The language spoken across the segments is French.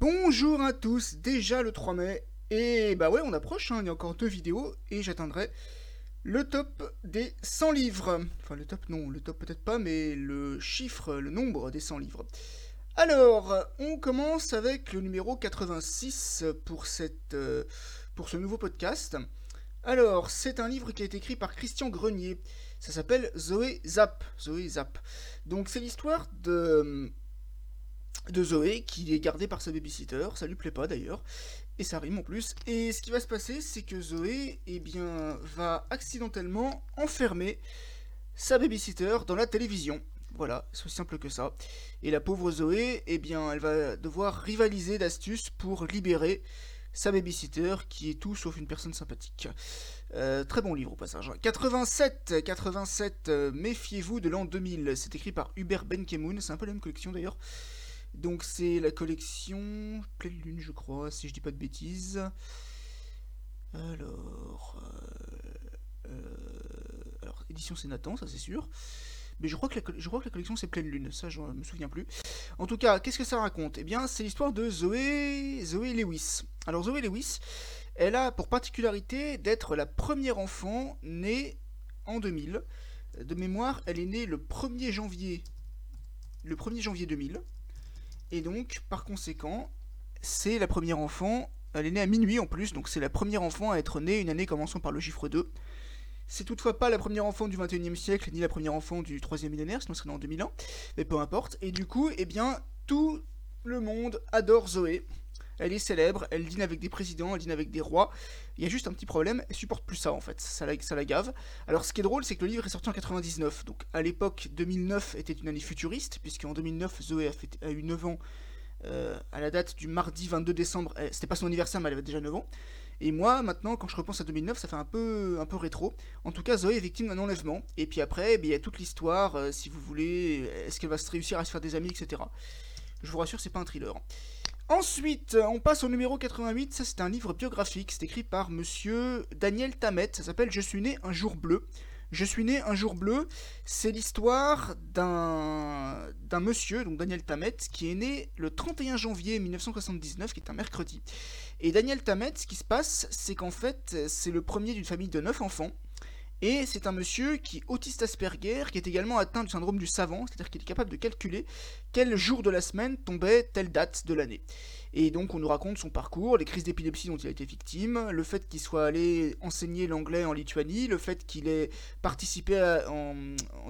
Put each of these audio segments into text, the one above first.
Bonjour à tous, déjà le 3 mai, et bah ouais on approche, hein, il y a encore deux vidéos, et j'atteindrai le top des 100 livres. Enfin le top non, le top peut-être pas, mais le chiffre, le nombre des 100 livres. Alors, on commence avec le numéro 86 pour, euh, pour ce nouveau podcast. Alors, c'est un livre qui a été écrit par Christian Grenier. Ça s'appelle Zoé Zap. Zoé Zap. Donc c'est l'histoire de de Zoé qui est gardée par sa babysitter, ça lui plaît pas d'ailleurs, et ça rime en plus. Et ce qui va se passer, c'est que Zoé, eh bien, va accidentellement enfermer sa babysitter dans la télévision. Voilà, c'est aussi simple que ça. Et la pauvre Zoé, eh bien, elle va devoir rivaliser d'astuces pour libérer sa babysitter, qui est tout sauf une personne sympathique. Euh, très bon livre au passage. 87, 87, euh, méfiez-vous de l'an 2000. C'est écrit par Hubert Benkemoun, c'est un peu la même collection d'ailleurs. Donc c'est la collection Pleine Lune, je crois, si je dis pas de bêtises. Alors, euh, euh, édition c'est ça c'est sûr. Mais je crois que la, je crois que la collection c'est Pleine Lune, ça je me souviens plus. En tout cas, qu'est-ce que ça raconte? Eh bien, c'est l'histoire de Zoé, Zoé Lewis. Alors Zoé Lewis, elle a pour particularité d'être la première enfant née en 2000. De mémoire, elle est née le 1er janvier, le 1er janvier 2000. Et donc, par conséquent, c'est la première enfant. Elle est née à minuit en plus, donc c'est la première enfant à être née une année commençant par le chiffre 2. C'est toutefois pas la première enfant du 21e siècle, ni la première enfant du 3e millénaire, sinon ce serait en 2001. Mais peu importe. Et du coup, eh bien, tout le monde adore Zoé. Elle est célèbre, elle dîne avec des présidents, elle dîne avec des rois. Il y a juste un petit problème, elle supporte plus ça en fait, ça la, gave. Alors ce qui est drôle, c'est que le livre est sorti en 99, donc à l'époque 2009 était une année futuriste, puisqu'en 2009 Zoé a, eu 9 ans euh, à la date du mardi 22 décembre, c'était pas son anniversaire mais elle avait déjà 9 ans. Et moi, maintenant, quand je repense à 2009, ça fait un peu, un peu rétro. En tout cas, Zoé est victime d'un enlèvement. Et puis après, eh il y a toute l'histoire, euh, si vous voulez, est-ce qu'elle va se réussir à se faire des amis, etc. Je vous rassure, c'est pas un thriller. Ensuite, on passe au numéro 88. Ça, c'est un livre biographique. C'est écrit par monsieur Daniel Tamet. Ça s'appelle Je suis né un jour bleu. Je suis né un jour bleu. C'est l'histoire d'un d'un monsieur, donc Daniel Tamet, qui est né le 31 janvier 1979, qui est un mercredi. Et Daniel Tamet, ce qui se passe, c'est qu'en fait, c'est le premier d'une famille de 9 enfants. Et c'est un monsieur qui est autiste Asperger, qui est également atteint du syndrome du savant, c'est-à-dire qu'il est capable de calculer quel jour de la semaine tombait telle date de l'année. Et donc on nous raconte son parcours, les crises d'épilepsie dont il a été victime, le fait qu'il soit allé enseigner l'anglais en Lituanie, le fait qu'il ait participé en,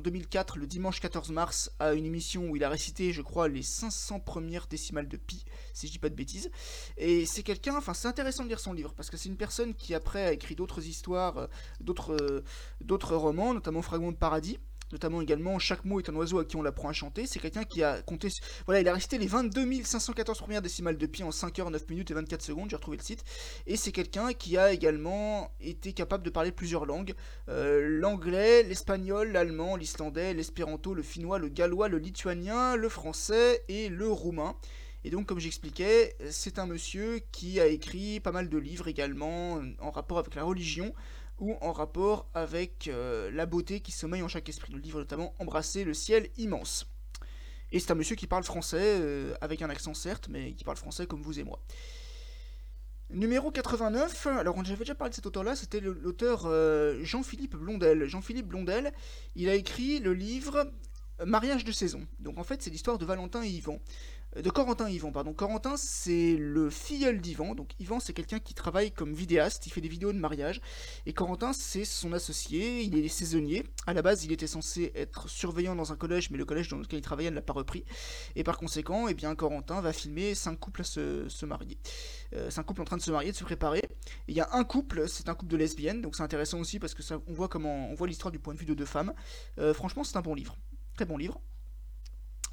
2004, le dimanche 14 mars, à une émission où il a récité, je crois, les 500 premières décimales de pi, si je dis pas de bêtises. Et c'est quelqu'un, enfin c'est intéressant de lire son livre, parce que c'est une personne qui après a écrit d'autres histoires, euh, d'autres, euh, d'autres romans, notamment Fragment de Paradis notamment également Chaque mot est un oiseau à qui on l'apprend à chanter. C'est quelqu'un qui a compté. Voilà, il a récité les 22 514 premières décimales de pi en 5 heures, 9 minutes et 24 secondes. J'ai retrouvé le site. Et c'est quelqu'un qui a également été capable de parler plusieurs langues euh, l'anglais, l'espagnol, l'allemand, l'islandais, l'espéranto, le finnois, le gallois, le lituanien, le français et le roumain. Et donc, comme j'expliquais, c'est un monsieur qui a écrit pas mal de livres également en rapport avec la religion, ou en rapport avec euh, la beauté qui sommeille en chaque esprit. Le livre notamment Embrasser le ciel immense. Et c'est un monsieur qui parle français, euh, avec un accent certes, mais qui parle français comme vous et moi. Numéro 89, alors j'avais déjà parlé de cet auteur-là, c'était l'auteur euh, Jean-Philippe Blondel. Jean-Philippe Blondel, il a écrit le livre Mariage de saison. Donc en fait c'est l'histoire de Valentin et Yvan de Corentin Yvan, pardon. Corentin, c'est le filleul d'Yvan. Donc Yvan, c'est quelqu'un qui travaille comme vidéaste, il fait des vidéos de mariage. Et Corentin, c'est son associé, il est saisonnier. À la base, il était censé être surveillant dans un collège, mais le collège dans lequel il travaillait ne l'a pas repris. Et par conséquent, eh bien, Corentin va filmer cinq couples à se, marier. Euh, cinq couples en train de se marier, de se préparer. il y a un couple, c'est un couple de lesbiennes, donc c'est intéressant aussi parce que ça, on voit comment on voit l'histoire du point de vue de deux femmes. Euh, franchement, c'est un bon livre. Très bon livre.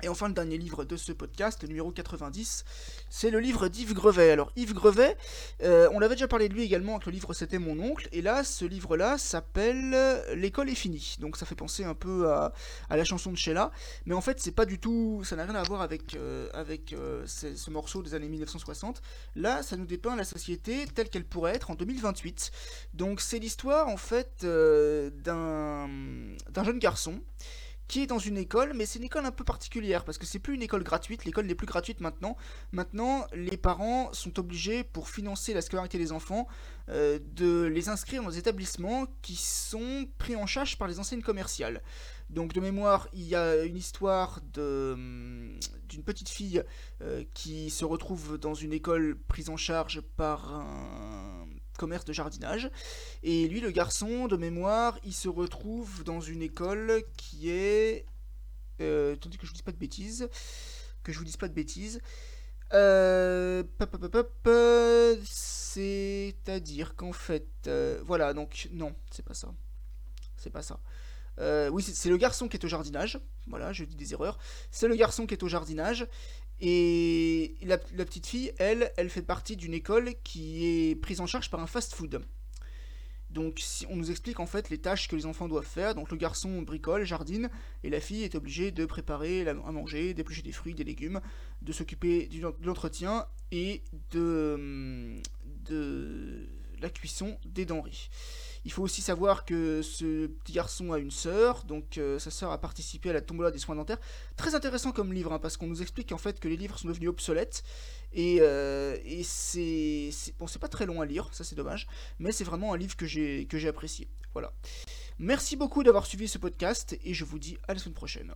Et enfin, le dernier livre de ce podcast, le numéro 90, c'est le livre d'Yves Grevet. Alors, Yves Grevet, euh, on l'avait déjà parlé de lui également avec le livre C'était mon oncle, et là, ce livre-là s'appelle L'école est finie. Donc, ça fait penser un peu à, la chanson de Sheila, mais en fait, c'est pas du tout, ça n'a rien à voir avec, euh, avec euh, ce, morceau des années 1960. Là, ça nous dépeint la société telle qu'elle pourrait être en 2028. Donc, c'est l'histoire, en fait, d'un jeune garçon qui est dans une école, mais c'est une école un peu particulière parce que c'est plus une école gratuite, l'école n'est plus gratuite maintenant. Maintenant, les parents sont obligés pour financer la scolarité des enfants euh, de les inscrire dans des établissements qui sont pris en charge par les enseignes commerciales. Donc de mémoire, il y a une histoire hum, d'une petite fille euh, qui se retrouve dans une école prise en charge par un commerce de jardinage. Et lui, le garçon, de mémoire, il se retrouve dans une école qui est... Euh, attendez que je vous dise pas de bêtises. Que je vous dise pas de bêtises. Euh, C'est-à-dire qu'en fait... Euh, voilà, donc non, c'est pas ça. C'est pas ça. Euh, oui, c'est le garçon qui est au jardinage. Voilà, je dis des erreurs. C'est le garçon qui est au jardinage. Et la, petite fille, elle, elle fait partie d'une école qui est prise en charge par un fast-food. Donc on nous explique en fait les tâches que les enfants doivent faire. Donc le garçon bricole, jardine, et la fille est obligée de préparer à manger, d'éplucher des fruits, des légumes, de s'occuper de l'entretien et de la cuisson des denrées. Il faut aussi savoir que ce petit garçon a une sœur, donc euh, sa sœur a participé à la tombola des soins dentaires. Très intéressant comme livre, hein, parce qu'on nous explique en fait que les livres sont devenus obsolètes. Et, euh, et c'est. Bon, pas très long à lire, ça c'est dommage, mais c'est vraiment un livre que j'ai apprécié. Voilà. Merci beaucoup d'avoir suivi ce podcast, et je vous dis à la semaine prochaine.